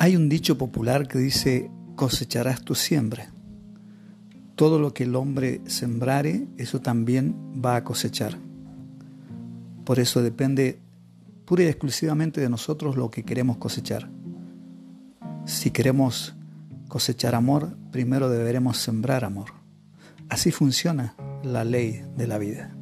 Hay un dicho popular que dice, cosecharás tu siembra. Todo lo que el hombre sembrare, eso también va a cosechar. Por eso depende pura y exclusivamente de nosotros lo que queremos cosechar. Si queremos cosechar amor, primero deberemos sembrar amor. Así funciona la ley de la vida.